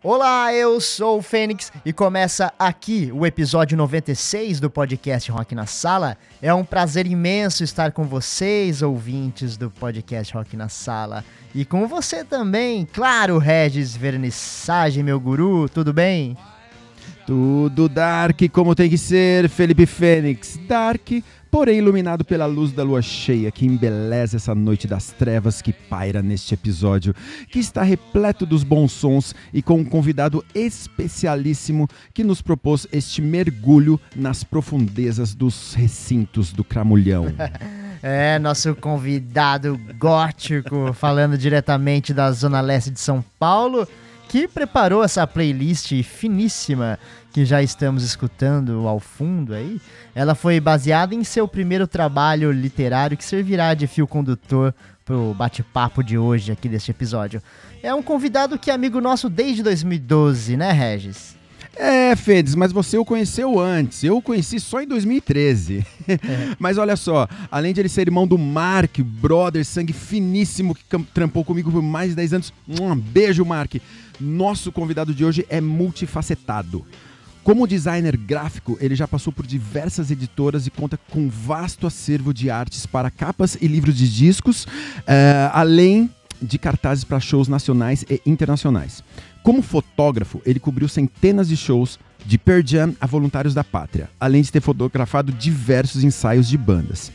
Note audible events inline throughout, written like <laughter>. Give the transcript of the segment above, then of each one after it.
Olá, eu sou o Fênix e começa aqui o episódio 96 do podcast Rock na Sala. É um prazer imenso estar com vocês, ouvintes do podcast Rock na Sala. E com você também, claro, Regis Vernissage, meu guru, tudo bem? Tudo Dark como tem que ser, Felipe Fênix. Dark porém iluminado pela luz da lua cheia que embeleza essa noite das trevas que paira neste episódio, que está repleto dos bons sons e com um convidado especialíssimo que nos propôs este mergulho nas profundezas dos recintos do Cramulhão. <laughs> É, nosso convidado gótico, falando diretamente da Zona Leste de São Paulo, que preparou essa playlist finíssima que já estamos escutando ao fundo aí, ela foi baseada em seu primeiro trabalho literário que servirá de fio condutor pro bate-papo de hoje aqui deste episódio. É um convidado que é amigo nosso desde 2012, né, Regis? É, Fedes, mas você o conheceu antes. Eu o conheci só em 2013. É. <laughs> mas olha só, além de ele ser irmão do Mark, brother, sangue finíssimo, que trampou comigo por mais de 10 anos. Um beijo, Mark. Nosso convidado de hoje é multifacetado. Como designer gráfico, ele já passou por diversas editoras e conta com um vasto acervo de artes para capas e livros de discos, uh, além de cartazes para shows nacionais e internacionais. Como fotógrafo, ele cobriu centenas de shows de Pearl Jam a Voluntários da Pátria, além de ter fotografado diversos ensaios de bandas.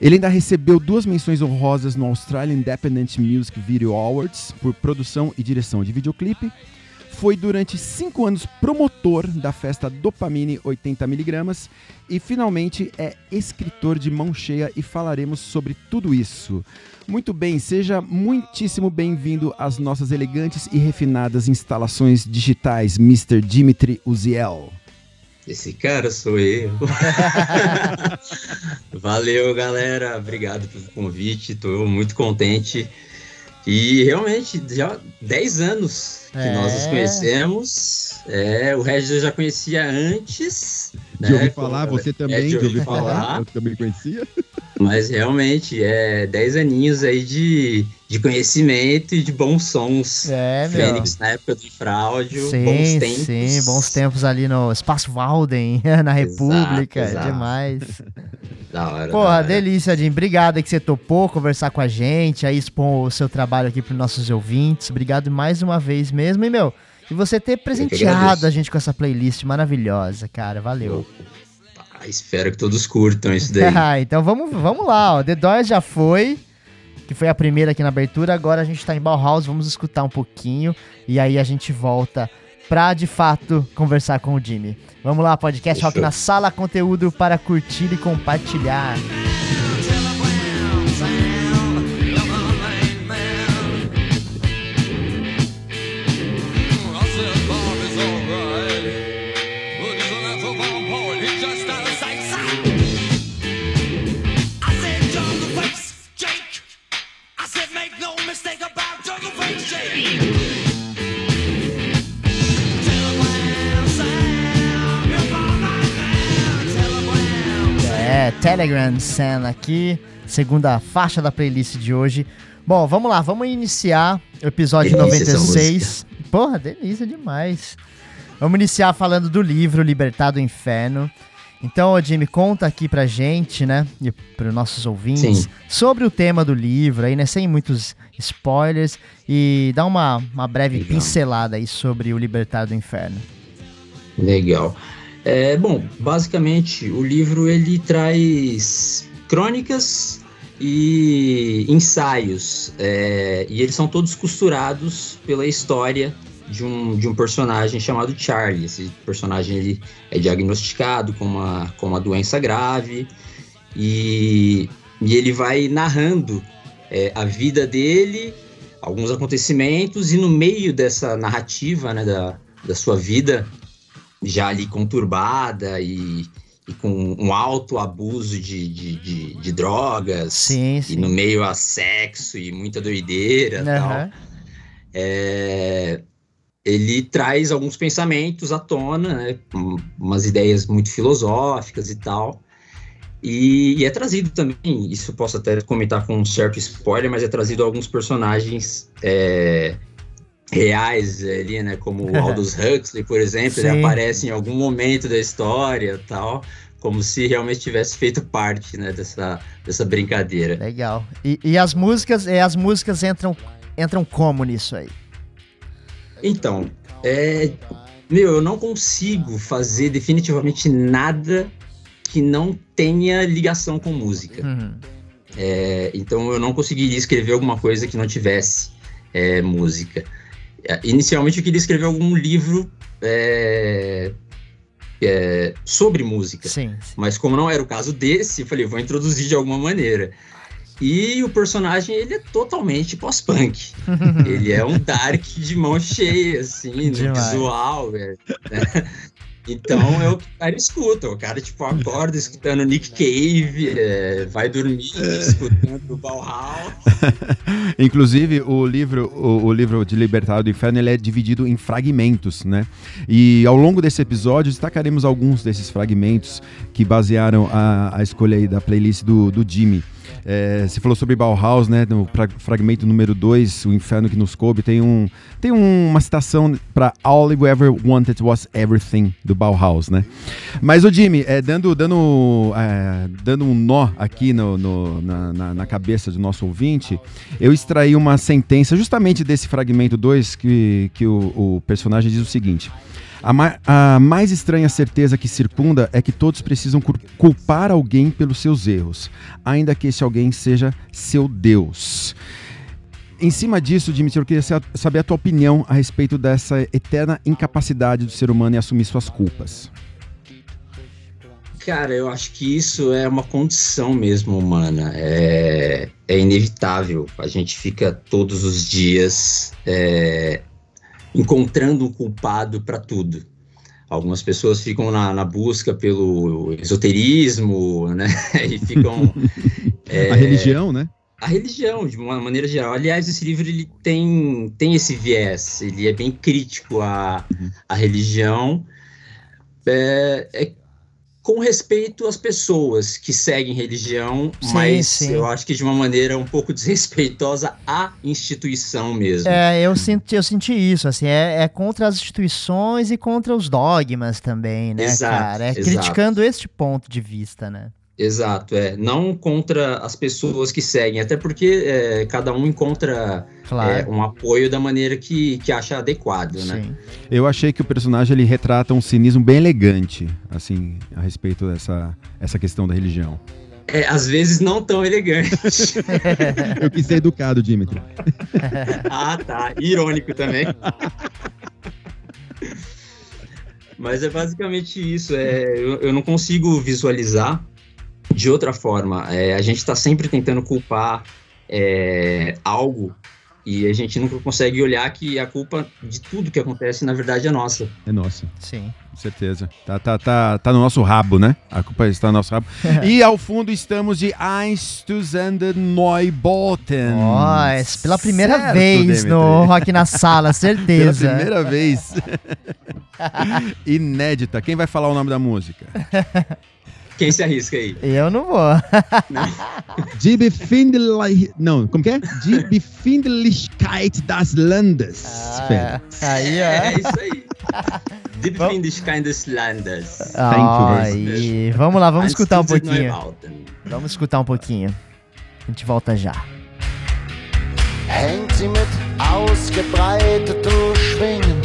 Ele ainda recebeu duas menções honrosas no Australian Independent Music Video Awards por produção e direção de videoclipe foi durante cinco anos promotor da festa Dopamine 80mg e finalmente é escritor de mão cheia e falaremos sobre tudo isso. Muito bem, seja muitíssimo bem-vindo às nossas elegantes e refinadas instalações digitais, Mr. Dimitri Uziel. Esse cara sou eu. <laughs> Valeu, galera. Obrigado pelo convite. Estou muito contente e realmente, já 10 anos que é. nós nos conhecemos. É, o Regis eu já conhecia antes. De né, ouvir falar, você também, é, de ouvir falar. Eu também conhecia. <laughs> Mas realmente, é 10 aninhos aí de, de conhecimento e de bons sons. É, Fênix na época do Fraudio, sim, bons tempos. Sim, bons tempos ali no Espaço Walden, <laughs> na República, exato, exato. demais. <laughs> Da hora. Porra, da delícia, Jim. Obrigado que você topou conversar com a gente, aí expor o seu trabalho aqui para nossos ouvintes. Obrigado mais uma vez mesmo. E, meu, e você ter presenteado a gente com essa playlist maravilhosa, cara. Valeu. Ah, espero que todos curtam isso daí. <laughs> então vamos, vamos lá, ó. The Doors já foi, que foi a primeira aqui na abertura. Agora a gente tá em Bauhaus, vamos escutar um pouquinho. E aí a gente volta pra de fato conversar com o Jimmy. Vamos lá, podcast. Rock na sala, conteúdo para curtir e compartilhar. Telegram Sam aqui, segunda faixa da playlist de hoje. Bom, vamos lá, vamos iniciar o episódio delícia 96. Porra, delícia demais. Vamos iniciar falando do livro Libertado do Inferno. Então, Jimmy, conta aqui pra gente, né, e para os nossos ouvintes, Sim. sobre o tema do livro, aí, né, sem muitos spoilers, e dá uma, uma breve Legal. pincelada aí sobre o Libertado do Inferno. Legal. É, bom, basicamente o livro ele traz crônicas e ensaios é, e eles são todos costurados pela história de um, de um personagem chamado Charlie. Esse personagem ele é diagnosticado com uma, com uma doença grave e, e ele vai narrando é, a vida dele, alguns acontecimentos e no meio dessa narrativa né, da, da sua vida já ali conturbada e, e com um alto abuso de, de, de, de drogas, Sim, sim. e no meio a sexo e muita doideira e tal. É, ele traz alguns pensamentos à tona, né, um- umas ideias muito filosóficas e tal. E, e é trazido também, isso posso até comentar com um certo spoiler, mas é trazido alguns personagens é, reais ali, né? Como o Aldous <laughs> Huxley, por exemplo, ele Sim. aparece em algum momento da história e tal, como se realmente tivesse feito parte né, dessa, dessa brincadeira. Legal. E, e as músicas, e as músicas entram, entram como nisso aí? Então, é, meu, eu não consigo fazer definitivamente nada que não tenha ligação com música. Uhum. É, então eu não conseguiria escrever alguma coisa que não tivesse é, música. É, Inicialmente eu queria escrever algum livro é, é, sobre música. Sim, sim. Mas como não era o caso desse, eu falei, vou introduzir de alguma maneira. E o personagem, ele é totalmente pós-punk. <laughs> ele é um dark de mão cheia, assim, <laughs> no visual, velho, né? Então é o cara escuta. O cara, tipo, acorda escutando Nick Cave, é, vai dormir escutando Bauhaus. <laughs> Inclusive, o livro, o, o livro de Libertado do Inferno ele é dividido em fragmentos, né? E ao longo desse episódio destacaremos alguns desses fragmentos que basearam a, a escolha aí da playlist do, do Jimmy. É, você falou sobre Bauhaus, né? No fra- fragmento número 2, O Inferno que nos coube, tem, um, tem uma citação para All You Ever Wanted Was Everything, do Bauhaus, né? Mas o Jimmy, é, dando, dando, é, dando um nó aqui no, no- na, na- na cabeça do nosso ouvinte, eu extraí uma sentença justamente desse fragmento 2 que, que o, o personagem diz o seguinte. A, ma- a mais estranha certeza que circunda é que todos precisam cul- culpar alguém pelos seus erros, ainda que esse alguém seja seu Deus. Em cima disso, Dimitri, eu queria sa- saber a tua opinião a respeito dessa eterna incapacidade do ser humano em assumir suas culpas. Cara, eu acho que isso é uma condição mesmo humana. É, é inevitável. A gente fica todos os dias é, encontrando um culpado para tudo. Algumas pessoas ficam na, na busca pelo esoterismo, né? <laughs> E ficam. <laughs> é, A religião, né? a religião, de uma maneira geral. Aliás, esse livro ele tem, tem esse viés, ele é bem crítico à, à religião, é, é com respeito às pessoas que seguem religião, Sim, mas sim. eu acho que de uma maneira um pouco <laughs> desrespeitosa à instituição mesmo. É, eu senti, eu senti isso, assim, é, é contra as instituições e contra os dogmas também, né, Exato, cara? É exato. criticando este ponto de vista, né? Exato, é. Não contra as pessoas que seguem, até porque é, cada um encontra é, Claro. um apoio da maneira que, que acha adequado, né? Sim. Eu achei que o personagem ele retrata um cinismo bem elegante, assim, a respeito dessa essa questão da religião. É, às vezes não tão elegante. <laughs> Eu quis ser educado, Dimitri. <laughs> ah, tá. Irônico também. <laughs> Mas é basicamente isso. É, eu, eu não consigo visualizar de outra forma. É, a gente está sempre tentando culpar é, algo e a gente nunca consegue olhar que a culpa de tudo que acontece, na verdade, é nossa. É nossa, Sim. com certeza. Tá, tá, tá, tá no nosso rabo, né? A culpa está no nosso rabo. <laughs> e ao fundo estamos de Einstürzende Neubauten. Nossa, pela primeira Certo, vez Demetri. no Rock na Sala, <laughs> Pela certeza. primeira vez. <laughs> Inédita. Quem vai falar o nome da música? Quem se arrisca aí? Eu não vou. <laughs> Befindlich... Não, como que é? <laughs> Die Befindlichkeit das Landes. Ah, aí, É, ó. isso aí. Die Befindlichkeit des Landes. Thank you vamos lá, vamos escutar um Einstürzende pouquinho. Vamos escutar um pouquinho. A gente volta já. hängt sie mit ausgebreiteten Schwingen.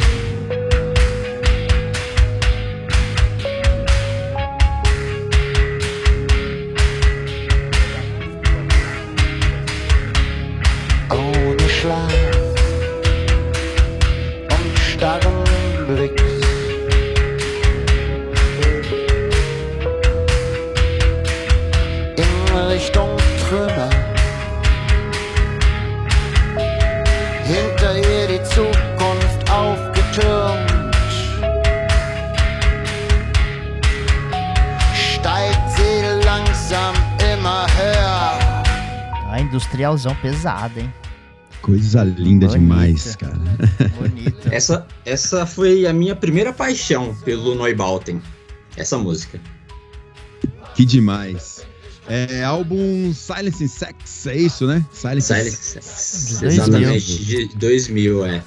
Schlaf und starren Blick. In Richtung Trümmer, hinter ihr die Zukunft aufgetürmt, steigt sie langsam immer höher. A industrialzão pesada, hein? Coisa linda Bonita. demais, cara. Bonito. <laughs> Essa, essa foi a minha primeira paixão pelo Neubauten. Essa música. Que demais. É álbum Silence and Sex, é isso, né? Silence, Silent Sex. Exatamente, de 2000, é.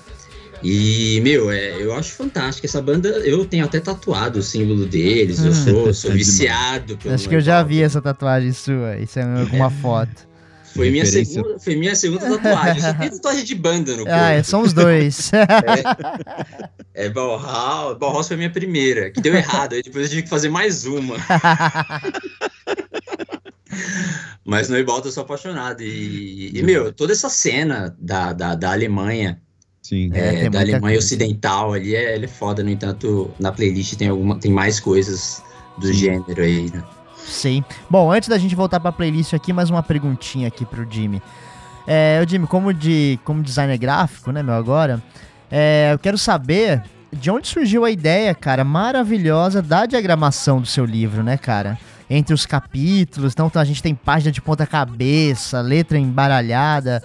E, meu, é, eu acho fantástico. Essa banda, eu tenho até tatuado o símbolo deles. Eu Ah. sou, sou É viciado pelo Acho que eu já vi essa tatuagem sua. Isso é alguma foto. Foi minha, Referência. segunda, foi minha segunda tatuagem. Eu só tenho tatuagem de banda no corpo. Ah, é, são os dois. <laughs> É, Bauhaus. Bauhaus foi a minha primeira, que deu errado. Aí depois eu tive que fazer mais uma. <laughs> Mas no Ibalta eu sou apaixonado. E, e, meu, toda essa cena da, da, da Alemanha, Sim. É, é, da Alemanha coisa. Ocidental ali, é, ele é foda. No entanto, na playlist tem, alguma, tem mais coisas do Sim. gênero aí, né? Sim. Bom, antes da gente voltar pra playlist aqui, mais uma perguntinha aqui pro Jimmy. É, o Jimmy, como, de, como designer gráfico, né, meu, agora, é, eu quero saber de onde surgiu a ideia, cara, maravilhosa da diagramação do seu livro, né, cara? Entre os capítulos, então a gente tem página de ponta cabeça, letra embaralhada,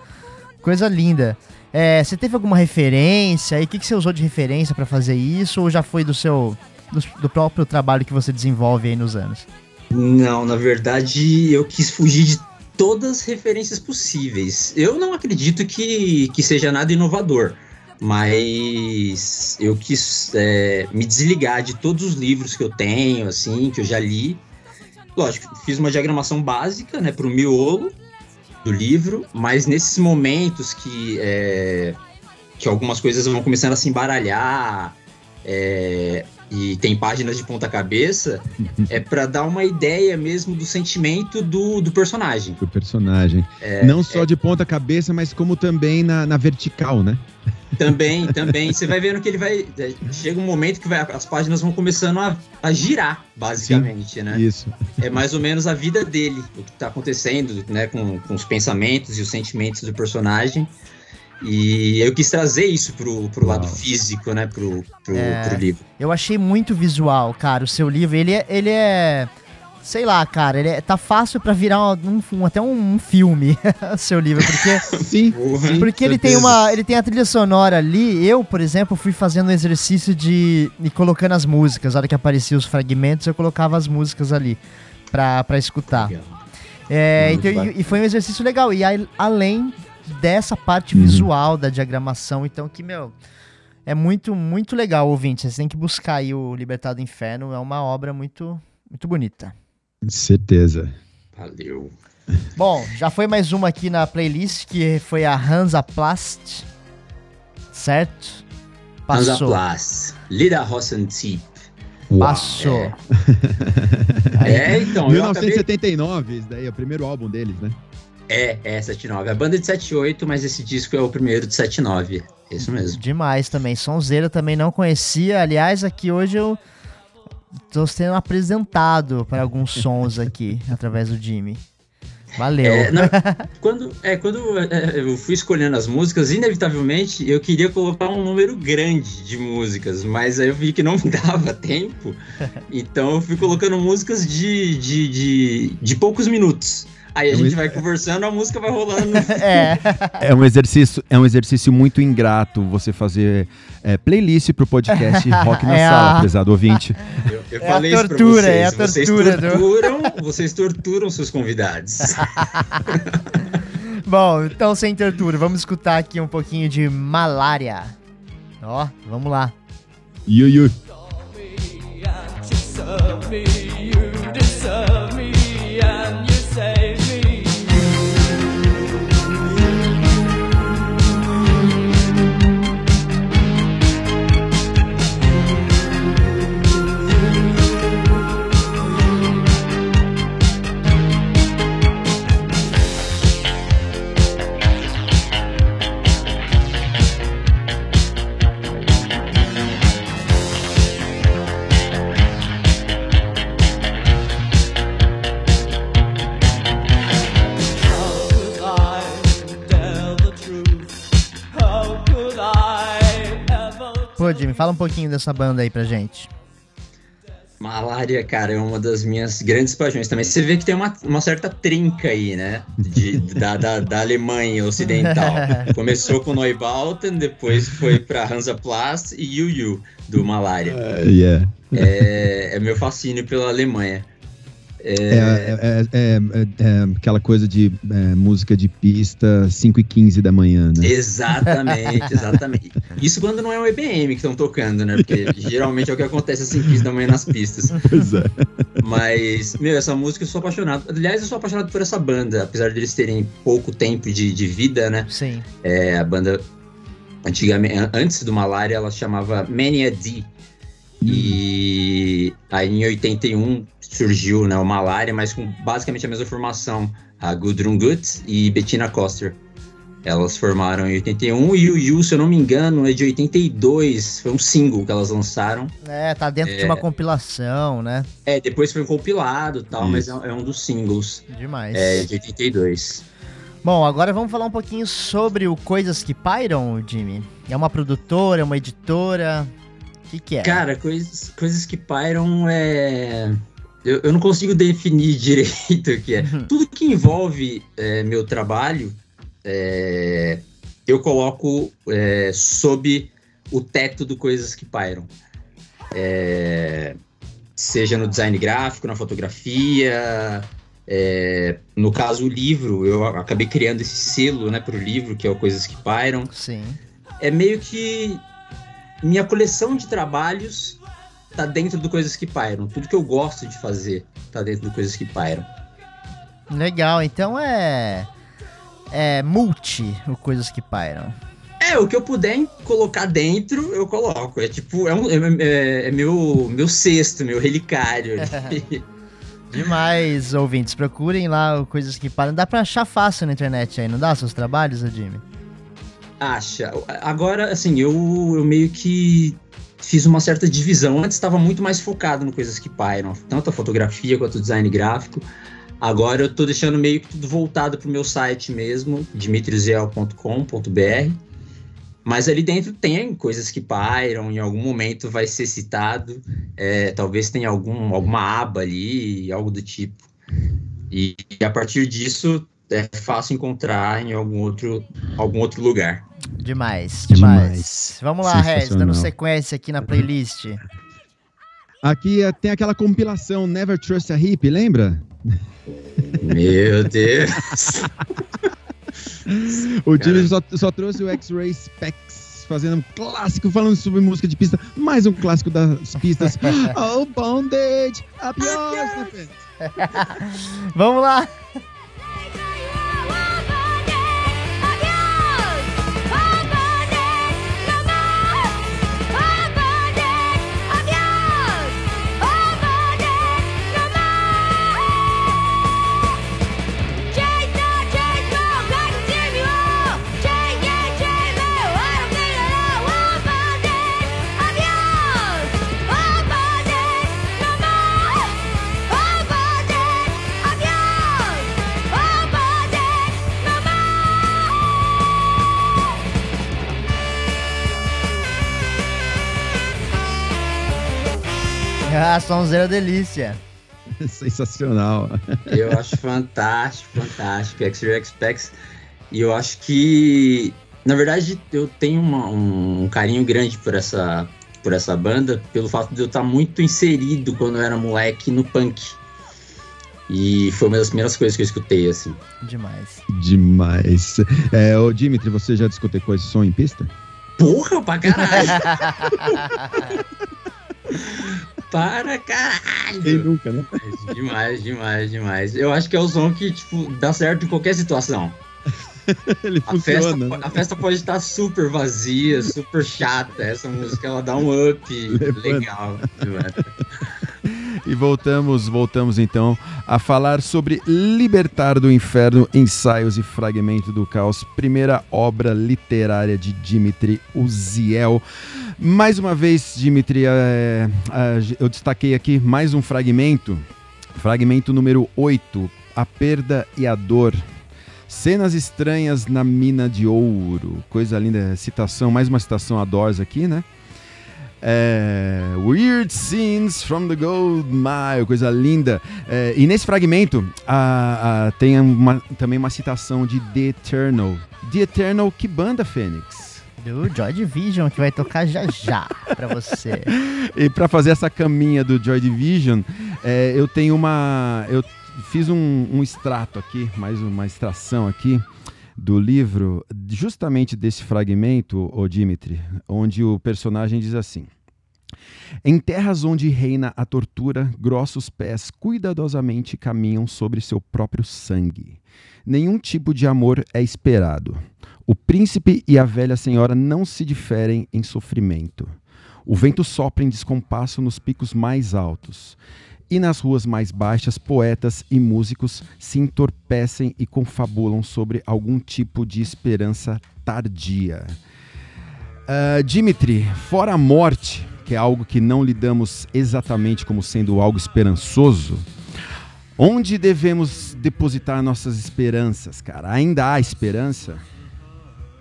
coisa linda. É, você teve alguma referência? E o que, que você usou de referência pra fazer isso? Ou já foi do seu do, do próprio trabalho que você desenvolve aí nos anos? Não, na verdade, eu quis fugir de todas as referências possíveis. Eu não acredito que, que seja nada inovador, mas eu quis é, me desligar de todos os livros que eu tenho, assim, que eu já li. Lógico, fiz uma diagramação básica, né, para o miolo do livro, mas nesses momentos que, é, que algumas coisas vão começando a se embaralhar, é, e tem páginas de ponta cabeça, <laughs> é pra dar uma ideia mesmo do sentimento do, do personagem. O personagem. Não só de ponta cabeça, mas como também na, na vertical, né? Também, <laughs> também. Você vai vendo que ele vai. é, Chega um momento que vai- as páginas vão começando a, a girar, basicamente, né? Isso. É mais ou menos a vida dele, o que tá acontecendo, né? Com, com os pensamentos e os sentimentos do personagem. E eu quis trazer isso pro, pro lado Uau. físico, né? Pro, pro, É. pro livro. Eu achei muito visual, cara, o seu livro. Ele é. Ele é sei lá, cara, ele é- tá fácil pra virar um, um- até um, um filme, <laughs> o seu livro, porque, <laughs> Sim. Sim. porque ele tem certeza. uma. Ele tem a trilha sonora ali. Eu, por exemplo, fui fazendo o exercício de ir colocando as músicas. Na hora que apareciam os fragmentos, eu colocava as músicas ali pra, pra escutar. É, então, e- e, foi um exercício legal. E aí, além dessa parte Uhum. visual da diagramação, então que, meu, é muito, muito legal, ouvinte. Vocês têm que buscar aí o Libertado do Inferno. É uma obra muito, muito bonita. Certeza. Valeu. Bom, já foi mais uma aqui na playlist, que foi a Hansaplast. Certo? Passou. Hansaplast. Liederhosen-Typ. Passou. <laughs> É, então, eu acabei... 1979, esse daí é o primeiro álbum deles, né? É, é 79. A banda é de 78, mas esse disco é o primeiro de 79. É Isso mesmo. Demais também. Sonzeira também não conhecia. Aliás, aqui hoje eu tô sendo apresentado para alguns <laughs> sons aqui, através do Jimmy. Valeu. É, não, <laughs> quando, é, quando é, eu fui escolhendo as músicas, inevitavelmente eu queria colocar um número grande de músicas, mas aí eu vi que não <laughs> dava tempo, então eu fui colocando músicas de, de, de, de poucos minutos. Aí a Eu- gente vai conversando, a música vai rolando. <laughs> É, É um exercício, é um exercício muito ingrato você fazer é, playlist pro podcast <laughs> Rock na É a- Sala, prezado ouvinte. Eu, eu É a falei isso pra tortura, vocês. é a vocês tortura do- torturam, vocês torturam seus convidados. <laughs> bom, então sem tortura, vamos escutar aqui um pouquinho de Malária. Ó, vamos lá. Yu, yu. Pô, Jimmy, fala um pouquinho dessa banda aí pra gente. Malária, cara, é uma das minhas grandes paixões também. Você vê que tem uma, uma certa trinca aí, né? De, da, da, da Alemanha ocidental. <laughs> Começou com Neubauten, depois foi pra Hansaplast e Yu Yu, do Malária. Uh, yeah. é, é meu fascínio pela Alemanha. É, é, é, é, aquela coisa de música de pista 5 e 15 da manhã, né? Exatamente, exatamente. Isso quando não é o EBM que estão tocando, né? Porque geralmente é o que acontece às 5 15 da manhã nas pistas. Pois é. Mas, meu, essa música eu sou apaixonado. Aliás, eu sou apaixonado por essa banda, apesar de eles terem pouco tempo de, de vida, né? Sim. É, a banda, antigamente, antes do Malária, ela chamava Mania D. E aí em 81 surgiu né, o Malária, mas com basicamente a mesma formação, a Gudrun Gut e Bettina Koster. Elas formaram em 81 e o Yu, se eu não me engano, é de 82. Foi um single que elas lançaram. É, tá dentro é, de uma compilação, né? É, depois foi compilado tal, Isso. mas é, é, um dos singles. Demais. É, de 82. Bom, agora vamos falar um pouquinho sobre o Coisas que Pairam, Jimmy. É uma produtora, é uma editora? O que, que é? Cara, coisas, coisas que pairam é eu, eu não consigo definir <laughs> direito o que é. Uhum. Tudo que envolve é, meu trabalho, é, eu coloco é, sob o teto do Coisas que Pairam. É, seja no design gráfico, na fotografia. É, no caso, o livro, eu acabei criando esse selo né, para o livro, que é o Coisas que Pairam. Sim. É meio que minha coleção de trabalhos tá dentro do Coisas que Pairam. Tudo que eu gosto de fazer tá dentro do Coisas que Pairam. Legal, então é. É multi o Coisas que Pairam. É, o que eu puder colocar dentro, eu coloco. É tipo, é, um, é, é, é meu, meu cesto, meu relicário. <laughs> <laughs> Demais, ouvintes. Procurem lá o Coisas que Param. Dá pra achar fácil na internet aí, não dá? Seus trabalhos, Jimmy? Acha. Agora, assim, eu, eu meio que fiz uma certa divisão. Antes estava muito mais focado no coisas que pairam, tanto a fotografia quanto o design gráfico. Agora eu estou deixando meio que tudo voltado para o meu site mesmo, dimitriziel.com.br. Mas ali dentro tem coisas que pairam, em algum momento vai ser citado, é, talvez tenha algum, alguma aba ali, algo do tipo. E, e a partir disso é fácil encontrar em algum outro, algum outro lugar. Demais, demais. demais. Vamos lá, Rez, dando sequência aqui na playlist. Aqui é, tem aquela compilação Never Trust a Hip, lembra? Meu Deus! o time só, só trouxe o X-Ray Specs fazendo um clássico falando sobre música de pista, mais um clássico das pistas. <laughs> oh, Bondage, up yours, <laughs> Vamos lá! Ah, sonzeira delícia. <laughs> Sensacional. Eu acho fantástico, fantástico. X-Ray X-Pex. E eu acho que, na verdade, eu tenho uma, um carinho grande por essa, por essa banda, pelo fato de eu estar muito inserido quando eu era moleque no punk. E foi uma das primeiras coisas que eu escutei, assim. Demais. Demais. É, ô, Dimitri, você já discotecou esse som em pista? Porra, pra caralho! <laughs> Para caralho! Quem nunca, né? <laughs> Demais, demais, demais. Eu acho que é o som que, tipo, dá certo em qualquer situação. <laughs> Ele a funciona. Festa, né? a festa pode estar super vazia, super chata. Essa música ela dá um up legal. <laughs> E voltamos, voltamos então a falar sobre Libertar do Inferno, Ensaios e Fragmento do Caos, primeira obra literária de Dimitri Uziel. Mais uma vez, Dimitri, é, é, eu destaquei aqui mais um fragmento, fragmento número 8, A Perda e a Dor. Cenas estranhas na mina de ouro. Coisa linda, citação, mais uma citação a Doors aqui, né? É, Weird Scenes from the Gold Mile, coisa linda. É, e nesse fragmento a- a- tem uma- também uma citação de The Eternal. The Eternal, que banda, Fênix? Do Joy Division, que vai tocar já já pra você. E para fazer essa caminha do Joy Division, é, eu tenho uma. Eu fiz um, um extrato aqui, mais uma extração aqui do livro, justamente desse fragmento, ô Dimitri, onde o personagem diz assim. Em terras onde reina a tortura, grossos pés cuidadosamente caminham sobre seu próprio sangue. Nenhum tipo de amor é esperado. O príncipe e a velha senhora não se diferem em sofrimento. O vento sopra em descompasso nos picos mais altos. E nas ruas mais baixas, poetas e músicos se entorpecem e confabulam sobre algum tipo de esperança tardia. Ah, Dimitri, fora a morte, que é algo que não lidamos exatamente como sendo algo esperançoso, onde devemos depositar nossas esperanças, cara? Ainda há esperança?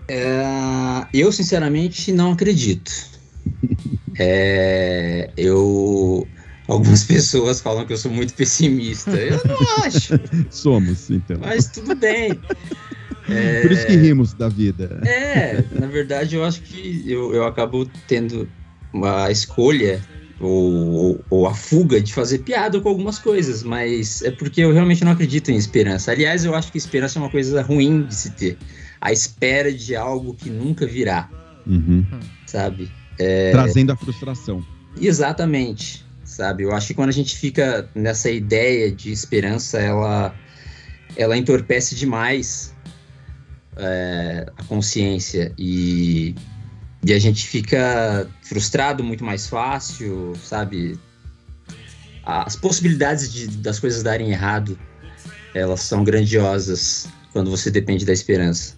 É, eu, sinceramente, não acredito. É, eu. Algumas <laughs> pessoas falam que eu sou muito pessimista. Eu não acho, <laughs> Somos, então. mas tudo bem. É, Por isso que rimos da vida. É, na verdade, eu acho que eu, eu acabo tendo a escolha ou, ou, ou a fuga de fazer piada com algumas coisas, mas é porque eu realmente não acredito em esperança. Aliás, eu acho que esperança é uma coisa ruim de se ter. A espera de algo que nunca virá, Uhum. sabe? Trazendo a frustração. Exatamente, sabe? Eu acho que quando a gente fica nessa ideia de esperança, ela, ela entorpece demais é, a consciência e, e a gente fica frustrado muito mais fácil, sabe? As possibilidades de, das coisas darem errado, elas são grandiosas quando você depende da esperança.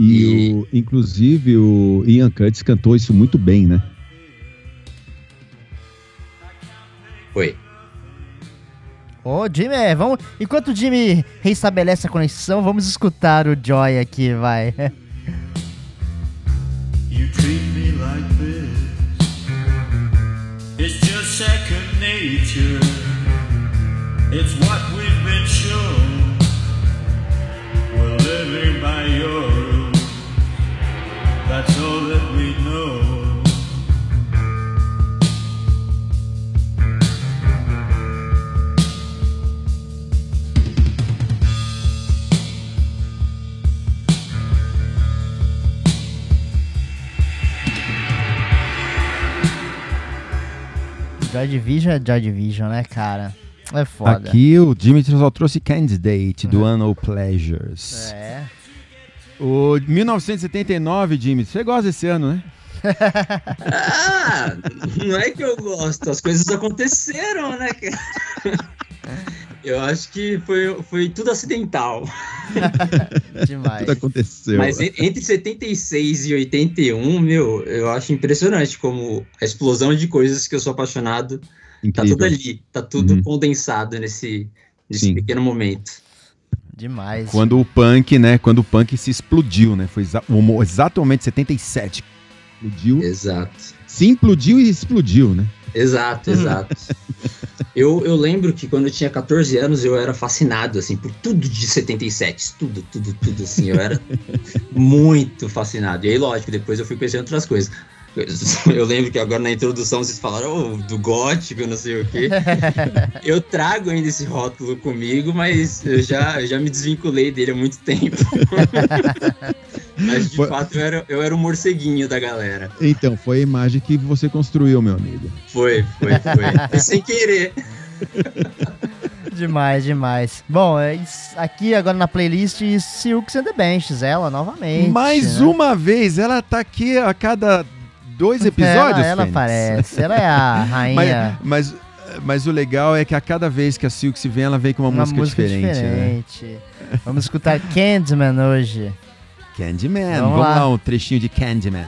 E, o- inclusive, o Ian Curtis cantou isso muito bem, né? Oi. Ô, Jimmy, vamos. Enquanto o Jimmy reestabelece a conexão, vamos escutar o Joy aqui, vai. <laughs> You treat me like this. It's just second nature. It's what we've been shown. Living by your rules. That's all that we know. Joy Division é Joy Division, né, cara? É foda. Aqui o Dimitri só trouxe Candidate do Unknown Pleasures. É. O 1979, Dimitri, você gosta desse ano, né? Ah, não é que eu gosto, as coisas aconteceram, né? cara? Eu acho que foi, foi tudo acidental. <laughs> Demais. Tudo aconteceu. Mas en- entre 76 e 81, meu, eu acho impressionante como a explosão de coisas que eu sou apaixonado tá Incrível. tudo ali, tá tudo Uhum. condensado nesse, nesse Sim. pequeno momento. Demais. Quando o punk, né? Quando o punk se explodiu, né? Foi exa exatamente 77. Explodiu. Exato. Se implodiu e explodiu, né? Exato, exato. eu, eu lembro que quando eu tinha 14 anos eu era fascinado, assim, por tudo de 77, tudo, tudo, tudo, assim, eu era <laughs> muito fascinado. E aí, lógico, depois eu fui conhecendo outras coisas. <laughs> Eu- lembro que agora na introdução vocês falaram oh, do gótico, não sei o quê. <laughs> Eu trago ainda esse rótulo comigo, mas eu já, eu já me desvinculei dele há muito tempo. <laughs> mas de Foi- fato eu era, eu era o morceguinho da galera. Então, foi a imagem que você construiu, meu amigo. Foi, foi, foi. Foi sem querer. Demais, demais. Bom, é aqui agora na playlist Silks and the Benches, ela novamente. Mais né? uma vez, ela tá aqui a cada dois episódios, Ela, ela Fênix. aparece. Ela é a <laughs> rainha. Mas, mas, mas o legal é que a cada vez que a Silk se vem, ela vem com uma, música, diferente, né? diferente. Vamos escutar Candyman hoje. Candyman. Vamos Vamos, lá. lá. um trechinho de. Candyman.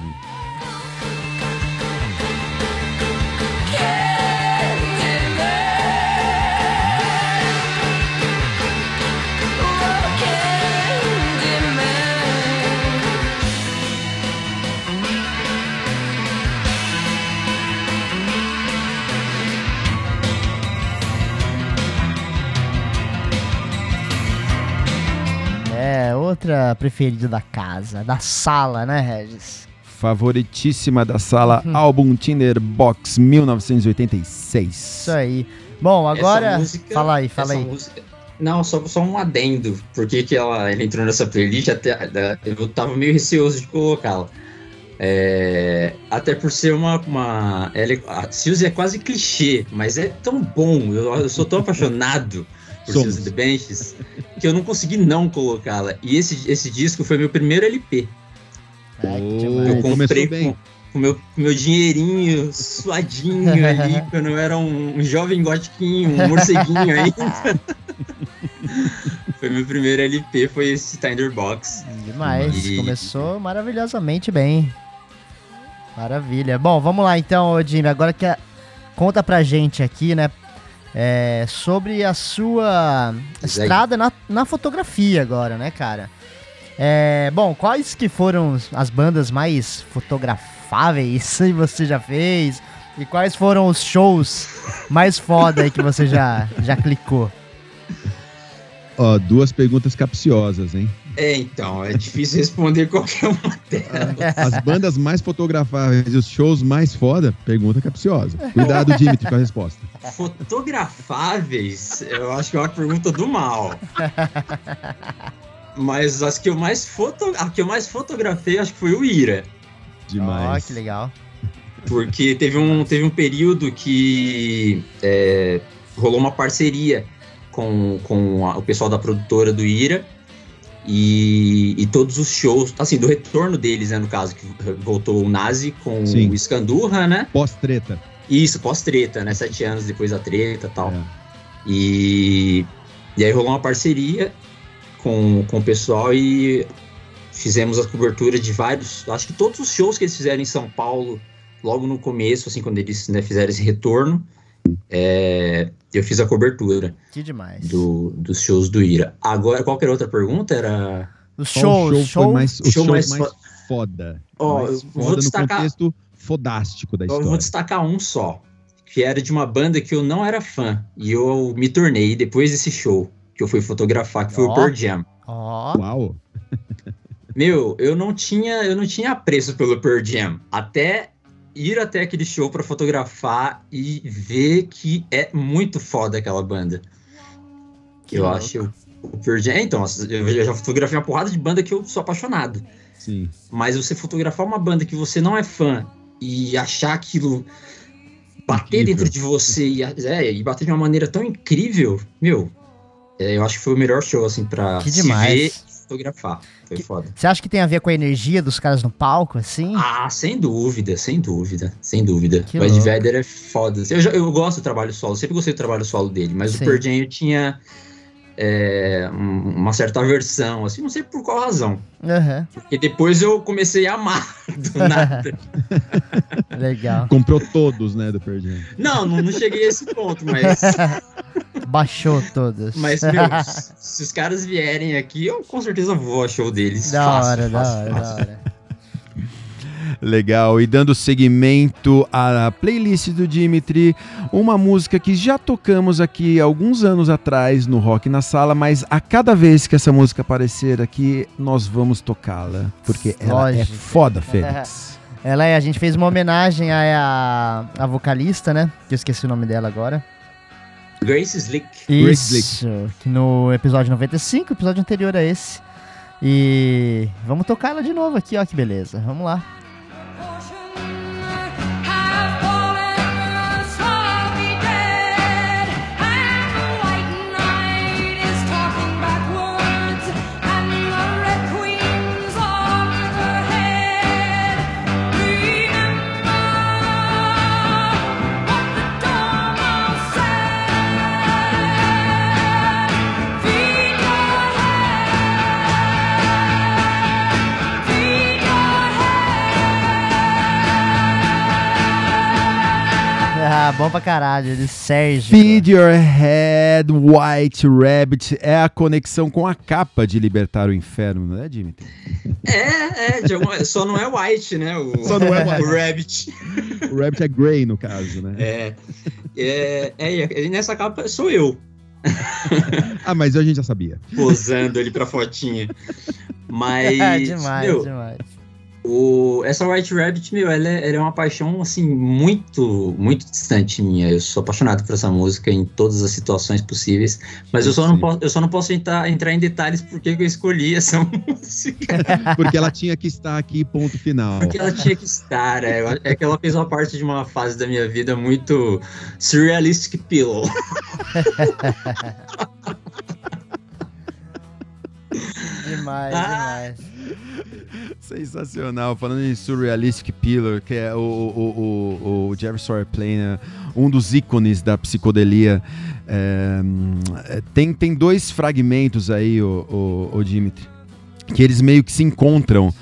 Letra preferida da casa, da sala, né, Regis? Favoritíssima da sala, Uhum. álbum Tinderbox 1986. Isso aí. Bom, agora. Essa música- fala aí, fala essa aí. música- Não, só, só um adendo. Porque que ela, ela entrou nessa playlist, até, eu tava meio receoso de colocá-la. É, até por ser uma. uma ela, é- a Suzy é quase clichê, mas é tão bom. Eu, eu sou tão apaixonado por Somos. Suzy the Benches que eu não consegui não colocá-la. E esse, esse disco foi meu primeiro LP. Ai, que Oh. demais. Eu Começou comprei bem. com, com meu, meu dinheirinho suadinho <laughs> ali, quando eu era um, um jovem gotiquinho, um morceguinho ainda. <laughs> foi meu primeiro LP, foi esse Tinderbox. Demais. E- Começou maravilhosamente bem. Maravilha. Bom, vamos lá então, ô Jimmy. Agora que a- conta pra gente aqui, né? É, sobre a sua estrada na, na fotografia agora, né, cara? É, bom, quais que foram as bandas mais fotografáveis <laughs> que você já fez? E quais foram os shows mais foda aí que você já, já clicou? Ó, duas perguntas capciosas, hein? É, então, é difícil responder qualquer uma delas. As bandas mais fotografáveis e os shows mais foda? Pergunta capciosa. Cuidado, Dimitri, com a resposta. Fotografáveis, eu acho que é uma pergunta do mal. Mas as que eu mais foto, a que eu mais fotografei acho que foi o Ira. Demais. que legal. Porque teve um, teve um período que é, rolou uma parceria com, com a- o pessoal da produtora do Ira. E, e todos os shows, assim, do retorno deles, né, no caso, que voltou o Nazi com Sim. o Escandurra, né? Pós-treta. Isso, pós-treta, né? Sete anos depois da treta e tal. É. E, e aí rolou uma parceria com, com o pessoal e fizemos a cobertura de vários. Acho que todos os shows que eles fizeram em São Paulo, logo no começo, assim, quando eles né, fizeram esse retorno, é, eu fiz a cobertura Que demais. do, dos shows do Ira. Agora, qualquer outra pergunta era. Os Qual shows, show show, foi mais, o show show mais mais, fo- foda? Ó, mais eu vou foda no destacar- contexto fodástico da Eu vou história. destacar um só, que era de uma banda que eu não era fã, e eu me tornei depois desse show, que eu fui fotografar, que foi Ó. o Pearl Jam. Ó, Uau. Meu, eu não tinha, eu não tinha apreço pelo Pearl Jam, até ir até aquele show pra fotografar e ver que é muito foda aquela banda. Que eu louco. acho o Pearl Jam, então, eu já fotografei uma porrada de banda que eu sou apaixonado. Sim. Mas você fotografar uma banda que você não é fã e achar aquilo bater Incrível. dentro de você e, é, e bater de uma maneira tão incrível, meu, é, eu acho que foi o melhor show, assim, pra Que se demais. ver fotografar. Foi Que- foda. Você acha que tem a ver com a energia dos caras no palco, assim? Ah, sem dúvida, sem dúvida, sem dúvida. Que o Ed. Vedder é foda. Eu, já- eu gosto do trabalho solo, sempre gostei do trabalho solo dele, mas Sim. o Pearl Jam eu tinha é, um- uma certa aversão, assim, não sei por qual razão. Aham, Porque depois eu comecei a amar do <laughs> nada. legal. Comprou todos, né, do Jam. Não, não, não cheguei a esse ponto, mas, <laughs> Baixou todos. mas meu, <laughs> se os caras vierem aqui, eu com certeza vou ao show deles. da Fácil, hora, da fácil, hora, fácil. da hora. Legal. E dando seguimento à playlist do Dimitri, uma música que já tocamos aqui alguns anos atrás no Rock na Sala, mas a cada vez que essa música aparecer aqui, nós vamos tocá-la. Porque ela é Lógico. foda, Fênix. <laughs> Ela é, a gente fez uma homenagem à, à vocalista, né? Que eu esqueci o nome dela agora. Grace Slick. Grace Isso, que no episódio 95, episódio anterior a esse. E vamos tocar ela de novo aqui, ó, que beleza. Vamos lá. Pra caralho, de Sérgio. Feed Your Head, White Rabbit é a conexão com a capa de Libertar o Inferno, não é, Dimitri? É, é, alguma- só não é White, né? O, Só não é <laughs> white. o Rabbit. O Rabbit é Grey, no caso, né? É, é, é, e nessa capa sou eu, <laughs> Ah, mas a gente já sabia. posando ali pra fotinha. <laughs> Mas, demais, meu, demais. O, essa White Rabbit, meu, ela é, ela é uma paixão, assim, muito, muito distante minha. Eu sou apaixonado por essa música em todas as situações possíveis. Mas eu só não posso, eu só não posso entrar, entrar em detalhes porque que eu escolhi essa <laughs> música. <laughs> Porque ela tinha que estar aqui, ponto final. Porque ela tinha que estar. É, é que ela fez uma parte de uma fase da minha vida muito surrealistic pillow. <laughs> Demais, Ah. demais. Sensacional. Falando em Surrealistic Pillar, que é o, o, o, o Jerry Sawyer Plane, um dos ícones da psicodelia. É, é, tem, tem dois fragmentos aí, o, o, o Dimitri, que eles meio que se encontram.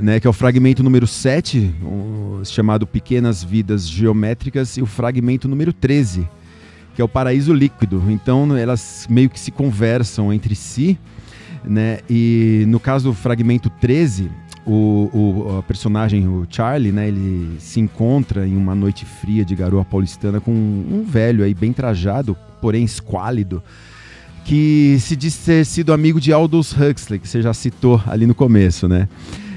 Né, que é o fragmento número 7, o- chamado Pequenas Vidas Geométricas, e o fragmento número 13, que é o Paraíso Líquido. Então, elas meio que se conversam entre si, né? E no caso do fragmento 13, o, o personagem, o Charlie, né? Ele se encontra em uma noite fria de garoa paulistana com um velho aí bem trajado, porém esquálido, que se diz ter sido amigo de Aldous Huxley, que você já citou ali no começo, né?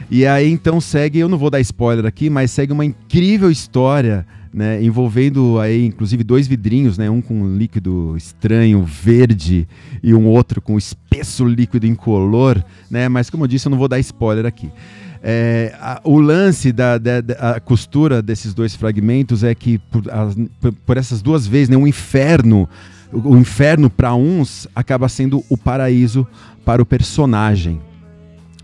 E aí então segue, eu não vou dar spoiler aqui, mas segue uma incrível história, né, envolvendo aí inclusive dois vidrinhos, né, um com líquido estranho verde e um outro com espesso líquido incolor, né, mas como eu disse, eu não vou dar spoiler aqui. É, a- o lance da, da- da- costura desses dois fragmentos é que por, as- por- essas duas vezes, né, o inferno, o, o inferno para uns acaba sendo o paraíso para o personagem,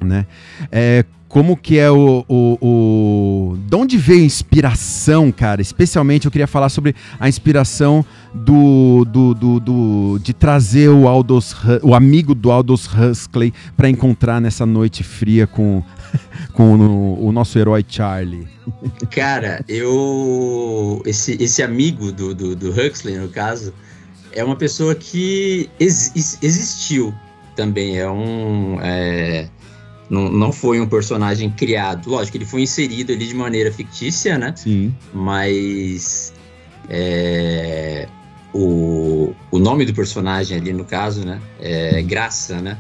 né? É, como que é o, o, o... De onde veio a inspiração, cara? Especialmente eu queria falar sobre a inspiração do, do, do, do- de trazer o Aldous, o amigo do Aldous Huxley para encontrar nessa noite fria com, <laughs> com o, o nosso herói Charlie. Cara, eu. Esse, esse amigo do, do, do Huxley, no caso, é uma pessoa que ex- existiu também. É um. é, não, não foi um personagem criado. Lógico, ele foi inserido ali de maneira fictícia, né? Sim. Mas. é, o, o nome do personagem ali, no caso, né? É Graça, né?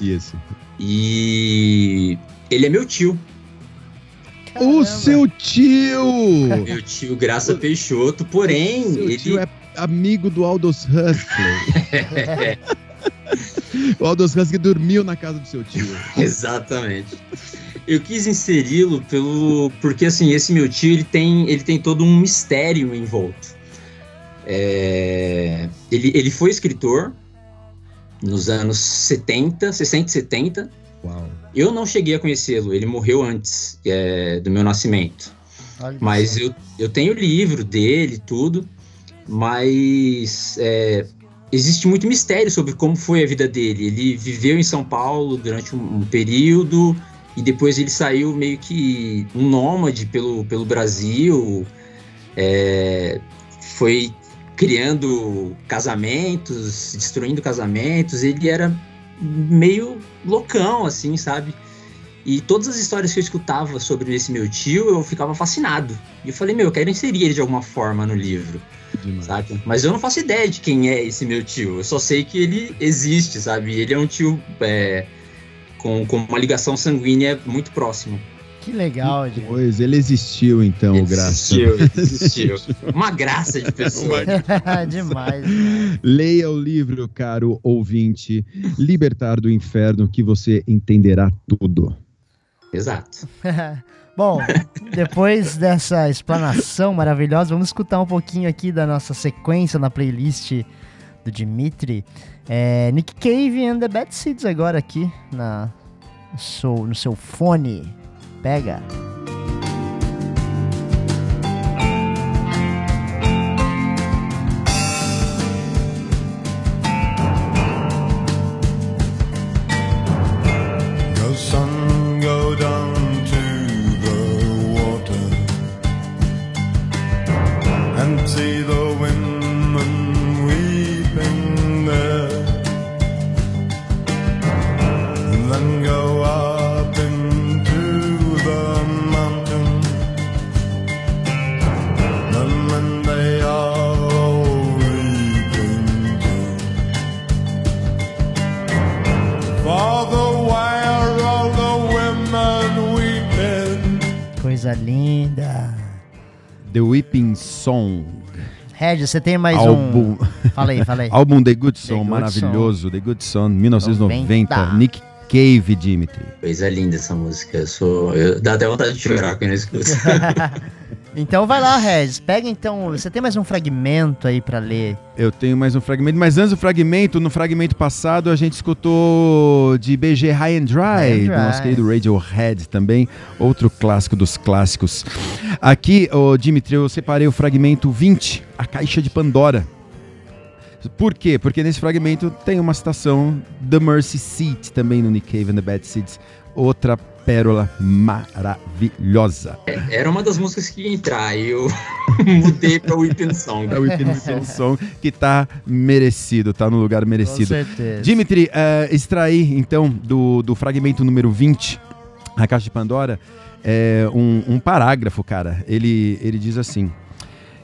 Isso. E. Ele é meu tio. O seu tio! Meu tio Graça Peixoto, porém, Seu ele. tio é amigo do Aldous Huxley. <laughs> o Aldous Huxley dormiu na casa do seu tio. <laughs> Exatamente. Eu quis inseri-lo pelo porque assim esse meu tio ele tem ele tem todo um mistério em volta. É, ele, ele foi escritor nos anos 70, 60 e 70. Uau. Eu não cheguei a conhecê-lo, ele morreu antes é, do meu nascimento. Olha Mas eu, eu tenho livro dele, tudo, mas é, existe muito mistério sobre como foi a vida dele. Ele viveu em São Paulo durante um, um período e depois ele saiu meio que um nômade pelo, pelo Brasil, é, foi criando casamentos, destruindo casamentos. Ele era meio loucão, assim, sabe? E todas as histórias que eu escutava sobre esse meu tio, eu ficava fascinado. E eu falei, meu, eu quero inserir ele de alguma forma no livro, Demais. sabe? Mas eu não faço ideia de quem é esse meu tio. Eu só sei que ele existe, sabe? Ele é um tio é, com, com uma ligação sanguínea muito próxima. Que legal, gente. Pois, ele existiu então, Ele graça. existiu, existiu. <laughs> Uma graça de pessoa. <laughs> demais. demais. Leia o livro, caro ouvinte, Libertar do Inferno, que você entenderá tudo. Exato. <laughs> Bom, depois dessa explanação maravilhosa, vamos escutar um pouquinho aqui da nossa sequência na playlist do Dimitri. É, Nick Cave and the Bad Seeds agora aqui na, no, seu, no seu fone. Pega. Song. Regis, você tem mais álbum, um. Fala aí, fala aí. <laughs> álbum The Good Song, Good maravilhoso. The Good Song, 1990. 90. Nick Cave, Dimitri. Coisa linda essa música. Eu sou. Eu, dá até vontade de chorar quando eu escuto. <laughs> Então vai lá, Regis. Pega então. Você tem mais um fragmento aí pra ler. Eu tenho mais um fragmento, mas antes do fragmento, no fragmento passado a gente escutou de BG High and Dry, High and do nosso Dry. querido Radiohead também, outro clássico dos clássicos. Aqui, ô Dimitri, eu separei o fragmento 20, a caixa de Pandora. Por quê? Porque nesse fragmento tem uma citação The Mercy Seat também no Nick Cave and the Bad Seeds, outra pérola maravilhosa. Era uma das músicas que ia entrar e eu <laughs> mudei pra Whipping Song. É o Whipping Song que tá merecido, tá no lugar Com merecido. certeza. Dimitri, eh, extraí então do, do fragmento número 20, a Caixa de Pandora, é, um, um parágrafo, cara. Ele, ele diz assim: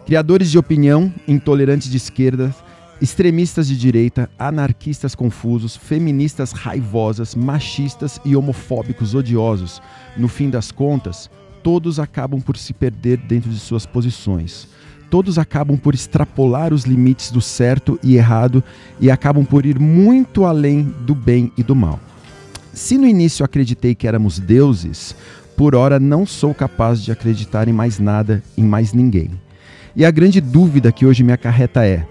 Criadores de opinião, intolerantes de esquerda, extremistas de direita, anarquistas confusos, feministas raivosas, machistas e homofóbicos odiosos, no fim das contas, todos acabam por se perder dentro de suas posições. Todos acabam por extrapolar os limites do certo e errado e acabam por ir muito além do bem e do mal. Se no início acreditei que éramos deuses, por ora não sou capaz de acreditar em mais nada, em mais ninguém. E a grande dúvida que hoje me acarreta é: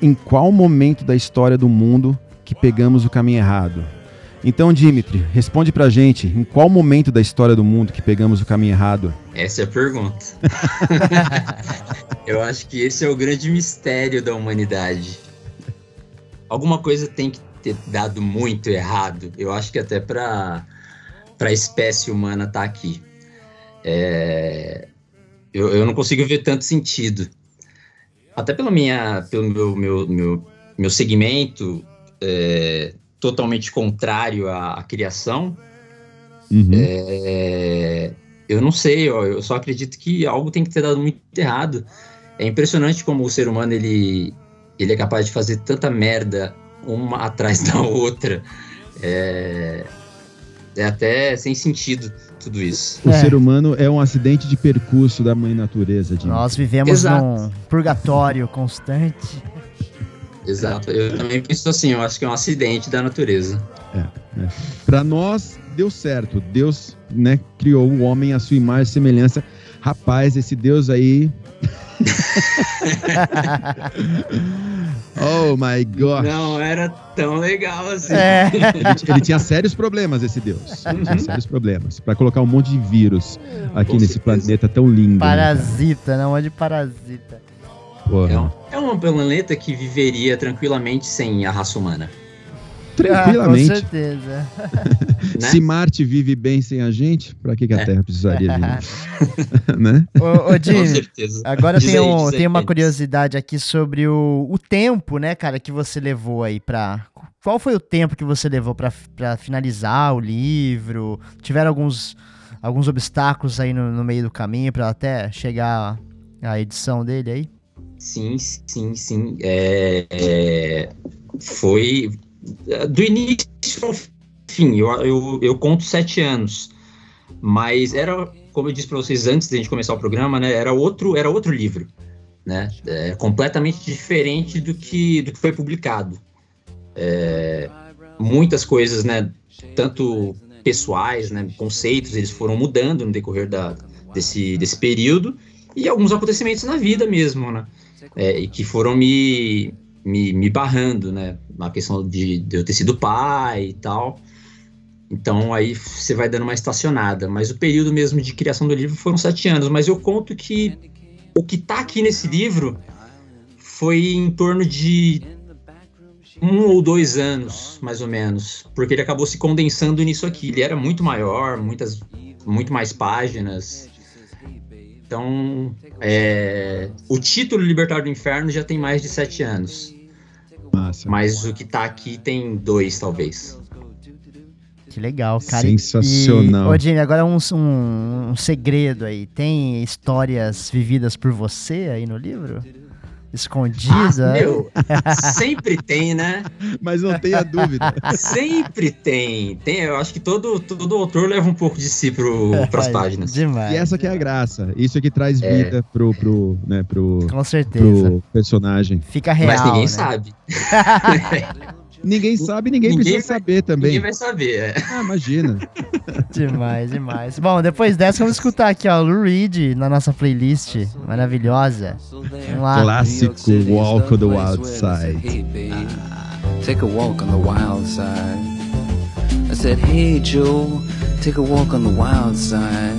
em qual momento da história do mundo que pegamos o caminho errado? Então, Dimitri, responde pra gente, em qual momento da história do mundo que pegamos o caminho errado? Essa é a pergunta. <laughs> eu acho que esse é o grande mistério da humanidade. Alguma coisa tem que ter dado muito errado. Eu acho que até para a espécie humana estar aqui. É, eu, eu não consigo ver tanto sentido. Até pela minha, pelo meu, meu, meu, meu segmento é, totalmente contrário à, à criação, Uhum. é, eu não sei, ó, eu só acredito que algo tem que ter dado muito errado. É impressionante como o ser humano ele, ele é capaz de fazer tanta merda uma <laughs> atrás da outra. É, é até sem sentido tudo isso. O É. ser humano é um acidente de percurso da mãe natureza. Nós vivemos Exato. num purgatório constante. Exato. Eu também penso assim, eu acho que é um acidente da natureza. Para nós deu certo. Deus, né, criou o homem à sua imagem e semelhança. Rapaz, esse Deus aí. <laughs> oh my God. Não era tão legal assim. É. Ele, ele tinha sérios problemas, esse Deus. Ele tinha sérios problemas. Para colocar um monte de vírus aqui Com nesse certeza. planeta tão lindo. né? Parasita, não é de parasita. Porra. É, um, é um planeta que viveria tranquilamente sem a raça humana. Tranquilamente. Ah, com certeza. <laughs> Né? Se Marte vive bem sem a gente, pra que, que a É. Terra precisaria de nós? <laughs> né? Ô, ô Com certeza. agora Diz tem, aí, um- tem uma curiosidade aqui sobre o, o tempo, né, cara, que você levou aí pra. Qual foi o tempo que você levou pra, pra finalizar o livro? Tiveram alguns, alguns obstáculos aí no, no meio do caminho pra até chegar à edição dele aí? Sim, sim, sim. É, é, foi do início ao fim. Eu, eu, eu conto sete anos, mas era, como eu disse para vocês antes de a gente começar o programa, né? Era outro, era outro livro, né? É, completamente diferente do que do que foi publicado. É, muitas coisas, né? Tanto pessoais, né? Conceitos, eles foram mudando no decorrer da, desse, desse período e alguns acontecimentos na vida mesmo, né? é, e que foram me, me, me barrando, né? Na questão de, de eu ter sido pai e tal. Então aí você vai dando uma estacionada. Mas o período mesmo de criação do livro foram sete anos. Mas eu conto que o que tá aqui nesse livro foi em torno de um ou dois anos, mais ou menos. Porque ele acabou se condensando nisso aqui. Ele era muito maior, muitas, muito mais páginas. Então, é, o título Libertar do Inferno já tem mais de sete anos, Massa. mas o que tá aqui tem dois, talvez. Que legal, cara. Sensacional. E, ô, Jimmy, agora um, um, um segredo aí. Tem histórias vividas por você aí no livro? Escondida. Ah, meu, <laughs> sempre tem, né? Mas não tenha dúvida. <laughs> Sempre tem. tem. Eu acho que todo, todo autor leva um pouco de si pro, pras <laughs> páginas. Demais. E essa que é a graça. Isso é que traz É. vida pro, pro, né, pro, Com certeza. pro personagem. Fica real. Mas ninguém né? sabe. Ninguém sabe, ninguém, Ninguém precisa vai- saber também. Ninguém vai saber. é. Ah, imagina. <laughs> Demais, demais. Bom, depois dessa, vamos escutar aqui, ó, Lou Reed na nossa playlist maravilhosa. Vamos lá. Clássico Walk on the Wild Side. Take a walk on the wild side. I said, Hey, Joe, take a walk on the wild side.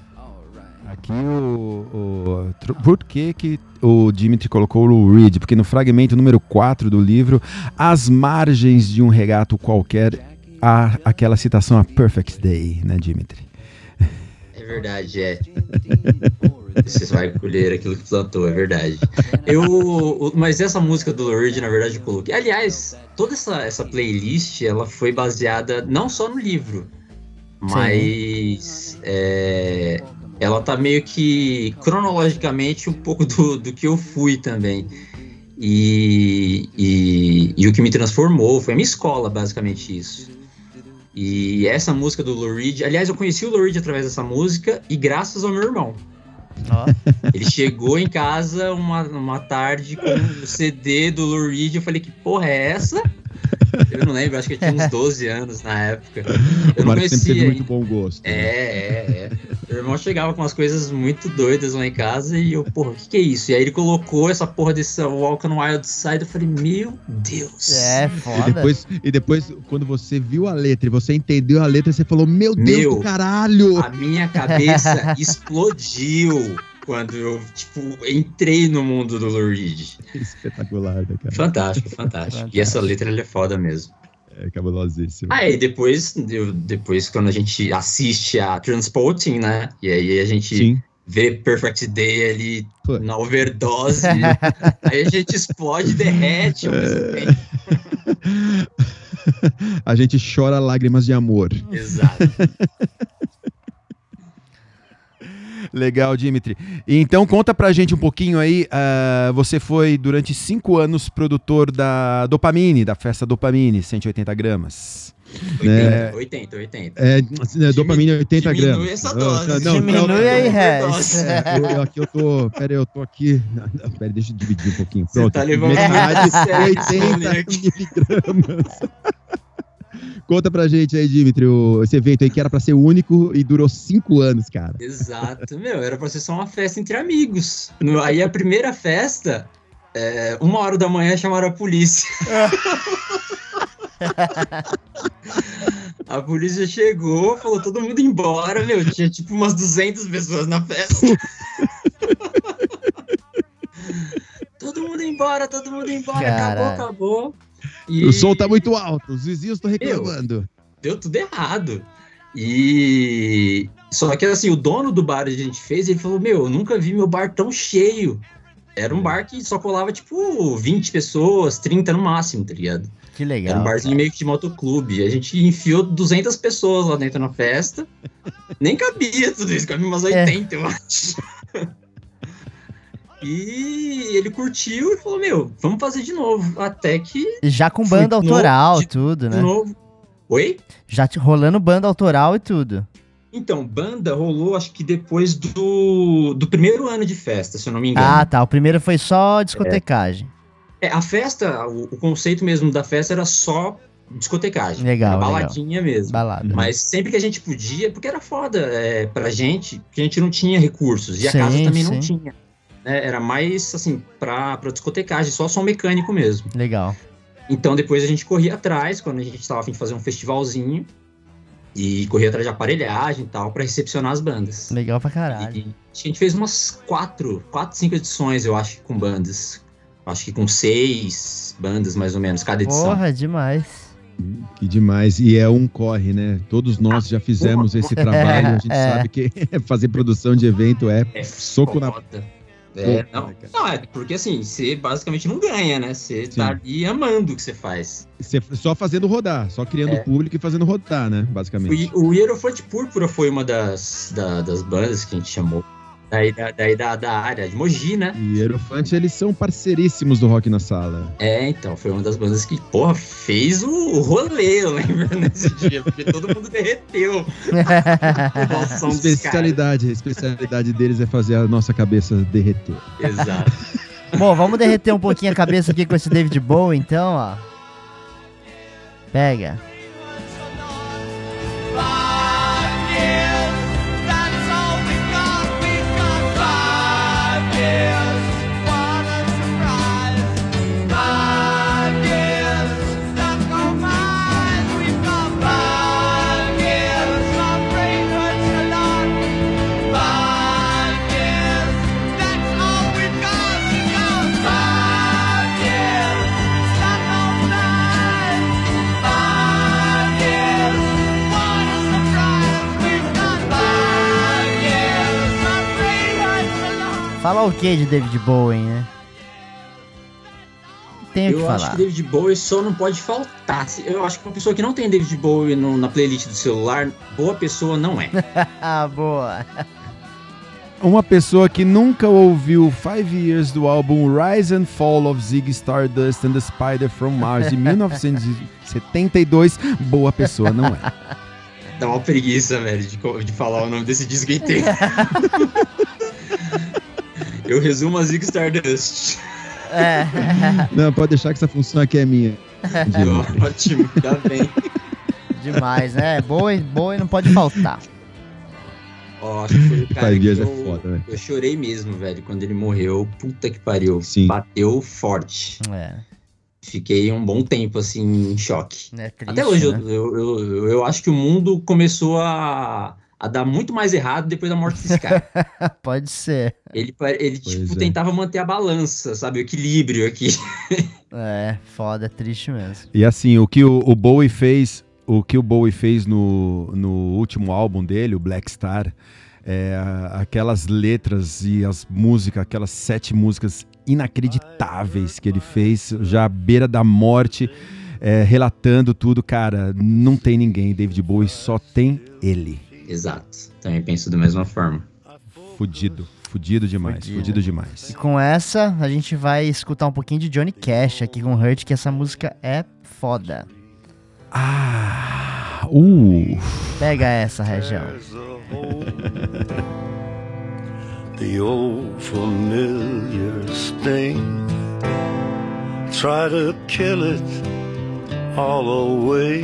Aqui o, o- Por que, que o Dimitri colocou o Reed? Porque no fragmento número 4 do livro, às margens de um regato qualquer, há aquela citação a Perfect Day, né, Dimitri? É verdade, é. Você vai colher aquilo que plantou, é verdade. Eu, mas essa música do Lord, na verdade, eu coloquei. Aliás, toda essa, essa playlist, ela foi baseada não só no livro, mas é, ela tá meio que cronologicamente um pouco do, do que eu fui também. E, e, e o que me transformou foi a minha escola, basicamente isso. E essa música do Lou Reed, aliás, eu conheci o Lou Reed através dessa música e graças ao meu irmão. Ó, <laughs> Ele chegou em casa uma, uma tarde com o CD do Lou Reed. Eu falei, que porra é essa? Eu não lembro, acho que eu tinha uns <laughs> 12 anos na época. Eu <laughs> o não Marcos sempre teve conhecia. muito bom gosto. É, é, é. Meu irmão chegava com umas coisas muito doidas lá em casa e eu, porra, o que, que é isso? E aí ele colocou essa porra desse Walk on Wild Side. Eu falei, meu Deus. é E foda. depois, e depois, quando você viu a letra e você entendeu a letra, você falou: Meu Deus Meu. do caralho! A minha cabeça <laughs> explodiu quando eu, tipo, entrei no mundo do Lou Reed. Espetacular, né, cara? Fantástico, fantástico. E essa letra ela é foda mesmo. É cabulosíssimo. Ah, e depois, eu- depois quando a gente assiste a Transporting, né? E aí a gente Sim. vê Perfect Day ali Pô. na overdose. <laughs> aí a gente explode e derrete tempo. <laughs> a gente chora lágrimas de amor. Exato. <laughs> Legal, Dimitri. Então conta pra gente um pouquinho aí. ah, você foi durante cinco anos produtor da Dopamine, da festa Dopamine, 180 gramas. 80, 80, 80. É, né, dopamine 80 diminui gramas. essa Ah, dose. não, Diminui não, aí, Regis. Eu, eu aqui eu tô. Pera aí, eu tô aqui. <laughs> Pera, deixa eu dividir um pouquinho. Você Pronto. tá levando metade, muito a sério esse 80 moleque. miligramas. Conta pra gente aí, Dimitri, o- esse evento aí que era pra ser único e durou cinco anos, cara. Exato, meu, era pra ser só uma festa entre amigos. No- aí a primeira festa, é, uma hora da manhã chamaram a polícia. <laughs> a polícia chegou, falou todo mundo embora, meu, tinha tipo umas 200 pessoas na festa. <laughs> todo mundo embora, todo mundo embora, Caralho. acabou, acabou. E O som tá muito alto, os vizinhos estão reclamando. deu tudo errado. E só que assim, o dono do bar que a gente fez, ele falou: Meu, eu nunca vi meu bar tão cheio. Era um bar que só colava tipo 20 pessoas, 30 no máximo, tá ligado? Que Era legal. um barzinho meio que de motoclube. A gente enfiou 200 pessoas lá dentro na festa. Nem cabia tudo isso, cabia umas É. 80, eu acho. <laughs> E ele curtiu e falou: Meu, vamos fazer de novo. Até que, Já com banda de autoral, de- tudo, de né? novo. Oi? Já te- rolando banda autoral e tudo. Então, banda rolou acho que depois do, do primeiro ano de festa, se eu não me engano. Ah, tá. O primeiro foi só discotecagem. É, a festa, o, o conceito mesmo da festa era só discotecagem. Legal, era legal. baladinha mesmo. Balada. Mas sempre que a gente podia, porque era foda é, pra gente, que a gente não tinha recursos. E a Sim, casa também sim. não tinha. Né? Era mais, assim, pra, pra discotecagem, só som mecânico mesmo. Legal. Então depois a gente corria atrás, quando a gente estava a fim de fazer um festivalzinho. E corria atrás de aparelhagem e tal pra recepcionar as bandas. Legal pra caralho. E a gente fez umas quatro, quatro, cinco edições, eu acho, com bandas. Acho que com seis bandas, mais ou menos, cada edição. Porra, demais. Que demais. E é um corre, né? Todos nós já fizemos esse trabalho. A gente <laughs> É. sabe que <laughs> fazer produção de evento é É soco na. É, não, não, é porque assim, você basicamente não ganha, né? Você tá Sim. ali amando o que você faz. Você só fazendo rodar, só criando É. público e fazendo rodar, né? Basicamente. O, o Hierofante Púrpura foi uma das, da- das bandas que a gente chamou. Daí, da, daí da, da área de Mogi, né? E Hierofante, eles são parceiríssimos do Rock na Sala. É, então, foi uma das bandas que, porra, fez o, o rolê, eu lembro, <laughs> nesse dia, porque todo mundo derreteu. <laughs> caras. Especialidade, a especialidade deles é fazer a nossa cabeça derreter. Exato. <laughs> Bom, vamos derreter um pouquinho a cabeça aqui com esse David Bowie, então, ó. Pega. Falar o que de David Bowie, né? Tenho o que Eu acho falar. que David Bowie só não pode faltar. Eu acho que uma pessoa que não tem David Bowie no- na playlist do celular, boa pessoa não é. <laughs> Ah, boa. Uma pessoa que nunca ouviu Five Years do álbum Rise and Fall of Ziggy Stardust and the Spider from Mars de <laughs> 1972, boa pessoa, não é. Dá uma preguiça, velho, de, de falar o nome desse disco inteiro. <laughs> Eu resumo a Zig Stardust. É. <laughs> Não, pode deixar que essa função aqui é minha. <laughs> Novo. Ótimo, tá bem. Demais, né? Bowie, Bowie não pode faltar. Ó, acho que foi o <laughs> cara que é eu, foda, velho. eu chorei mesmo, velho, quando ele morreu. Puta que pariu. Sim. Bateu forte. É, Fiquei um bom tempo, assim, em choque. é triste, Até hoje, eu, né? eu, eu, eu acho que o mundo começou a, a dar muito mais errado depois da morte desse cara. <laughs> Pode ser. Ele, ele Pois tipo, é. tentava manter a balança, sabe? O equilíbrio aqui. <laughs> É, foda, é triste mesmo. E assim, o que o, o Bowie fez, o que o Bowie fez no, no último álbum dele, o Black Star, é, aquelas letras e as músicas, aquelas sete músicas inacreditáveis que ele fez, já à beira da morte, é, relatando tudo, cara, não tem ninguém, David Bowie só tem ele. Exato. Também penso da mesma forma. Fudido, fudido demais, Fudido. fudido, demais. E com essa, a gente vai escutar um pouquinho de Johnny Cash aqui com Hurt, que essa música é foda. Ah, uh, Pega essa, região. the old familiar sting. Try to kill it all away,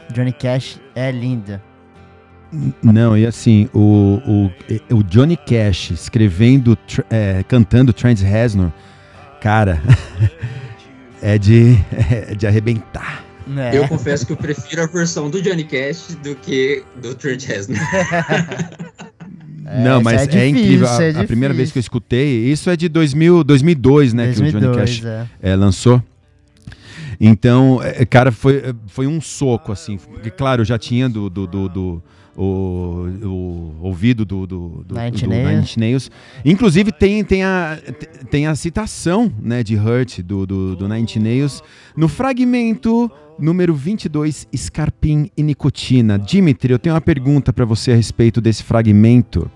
Johnny Cash é linda. Não, e assim, o, o, o Johnny Cash escrevendo, é, cantando Trent Reznor, cara, <laughs> é de, é de arrebentar. É. Eu confesso que eu prefiro a versão do Johnny Cash do que do Trent Reznor. É, <laughs> Não, mas é é, difícil, incrível. A, é a primeira vez que eu escutei, isso é de 2000, 2002, né, que o Johnny 2002, Cash é. é, lançou. Então, é, cara, foi, foi um soco, assim. Porque, claro, eu já tinha do, do, do, do- o, o ouvido do, do, do, Nine do. Nine Nails. Inclusive, tem, tem, a, tem a citação né, de Hurt, do, do, do Nine Nails, no fragmento número 22, Scarpim e Nicotina. Dimitri, eu tenho uma pergunta para você a respeito desse fragmento.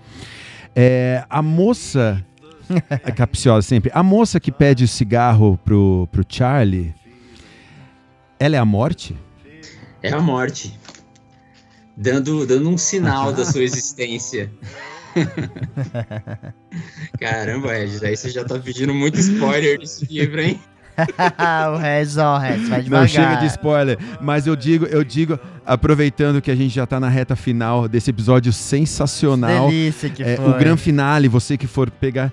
É, a moça, a <laughs> capciosa sempre, a moça que pede o cigarro pro, pro Charlie, ela é a morte? É a morte. dando, dando um sinal da <laughs> sua existência. <laughs> Caramba, Regis, aí você já tá pedindo muito spoiler desse livro, hein? <laughs> o Regis, ó, Regis, vai Não devagar. chega de spoiler, mas eu digo, eu digo, aproveitando que a gente já tá na reta final desse episódio sensacional. Delícia que É, foi. o gran finale, você que for pegar.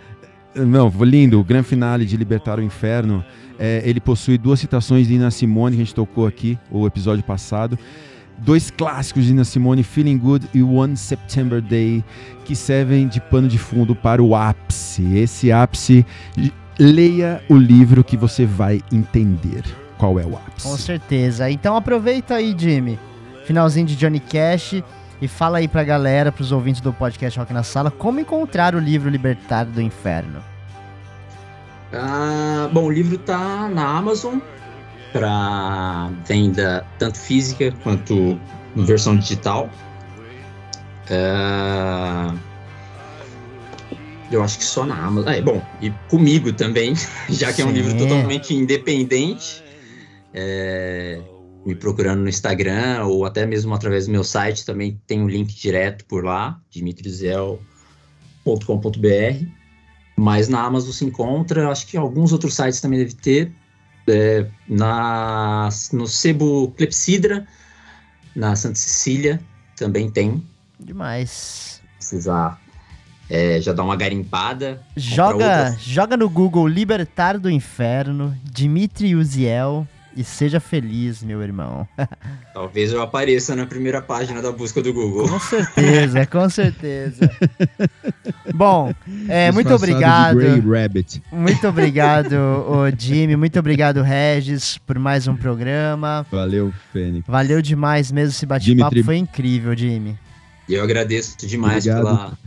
Não, lindo, o gran finale de Libertar o Inferno. é, ele possui duas citações de Nina Simone, que a gente tocou aqui, o episódio passado. Dois clássicos de Nina Simone, Feeling Good e One September Day, que servem de pano de fundo para o ápice. Esse ápice, leia o livro que você vai entender qual é o ápice. Com certeza. Então aproveita aí, Jimmy. Finalzinho de Johnny Cash. E fala aí pra galera, pros ouvintes do podcast Rock na Sala, como encontrar o livro Libertar do Inferno. Ah, bom, o livro tá na Amazon para venda tanto física quanto em versão digital. Ah, eu acho que só na Amazon. É, bom, e comigo também, <laughs> já que é um Sim. livro totalmente independente. É, me procurando no Instagram ou até mesmo através do meu site, também tem um link direto por lá, dimitrizel.com.br. Mas na Amazon se encontra, acho que alguns outros sites também deve ter. é, na, no Sebo Clepsidra, na Santa Cecília, também tem. Demais. Precisar é, já dar uma garimpada. Joga, joga no Google Libertar do Inferno, Dimitri Uziel e seja feliz, meu irmão. <laughs> Talvez eu apareça na primeira página da busca do Google. Com certeza, <laughs> com certeza. Bom, é, muito obrigado. Muito obrigado, ô <laughs> Jimmy. Muito obrigado, Regis, por mais um programa. Valeu, Fênix. Valeu demais mesmo esse bate-papo. Foi incrível, Jimmy. E eu agradeço demais pela,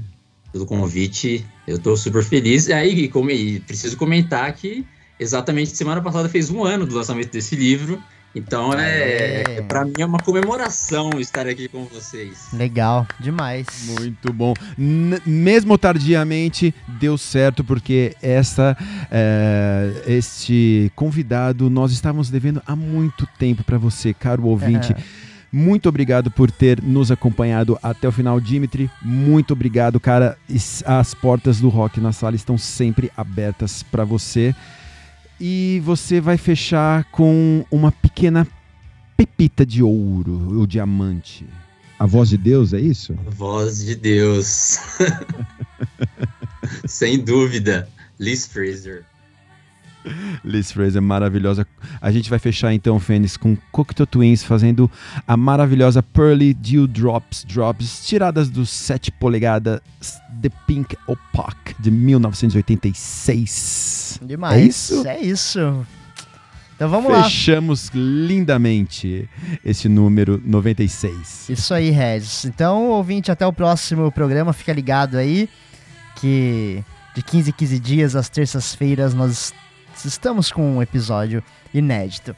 pelo convite. Eu tô super feliz. E aí, como- e preciso comentar que exatamente semana passada fez um ano do lançamento desse livro. Então é, É. para mim é uma comemoração estar aqui com vocês. Legal, demais. Muito bom. N- mesmo tardiamente, deu certo, porque essa, é, este convidado nós estávamos devendo há muito tempo para você, caro ouvinte. Muito obrigado por ter nos acompanhado até o final, Dimitri. Muito obrigado, cara. As portas do Rock na sala estão sempre abertas para você. E você vai fechar com uma pequena pepita de ouro, o diamante. A voz de Deus, é isso? Voz de Deus. <laughs> Sem dúvida. Liz Fraser. Liz Fraser, maravilhosa. A gente vai fechar então, Fênix, com Cocteau Twins fazendo a maravilhosa Pearly Dew Drops Drops, tiradas do 7 polegadas The Pink Opaque de 1986. Demais. É isso? É isso. Então vamos lá. Fechamos lindamente esse número 96. Isso aí, Regis. Então, ouvinte, até o próximo programa. Fica ligado aí que de 15 em 15 dias, às terças-feiras, nós estamos com um episódio inédito.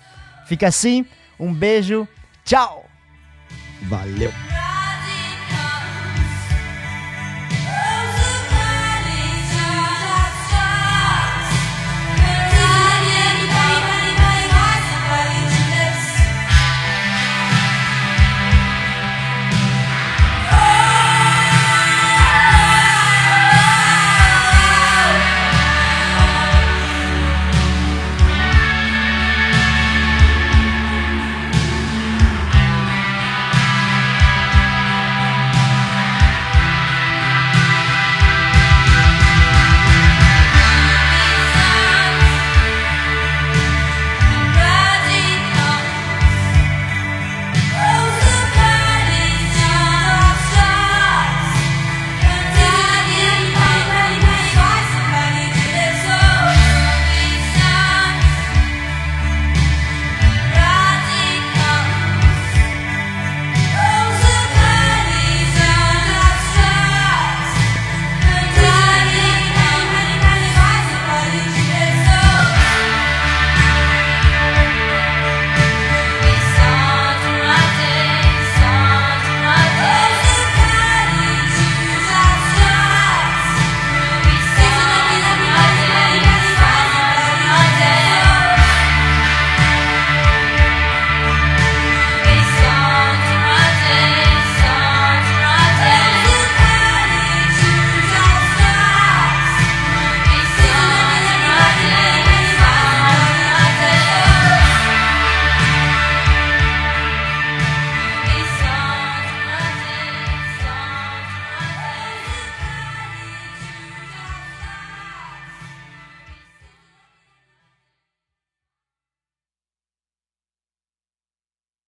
Fica assim, um beijo, tchau! Valeu!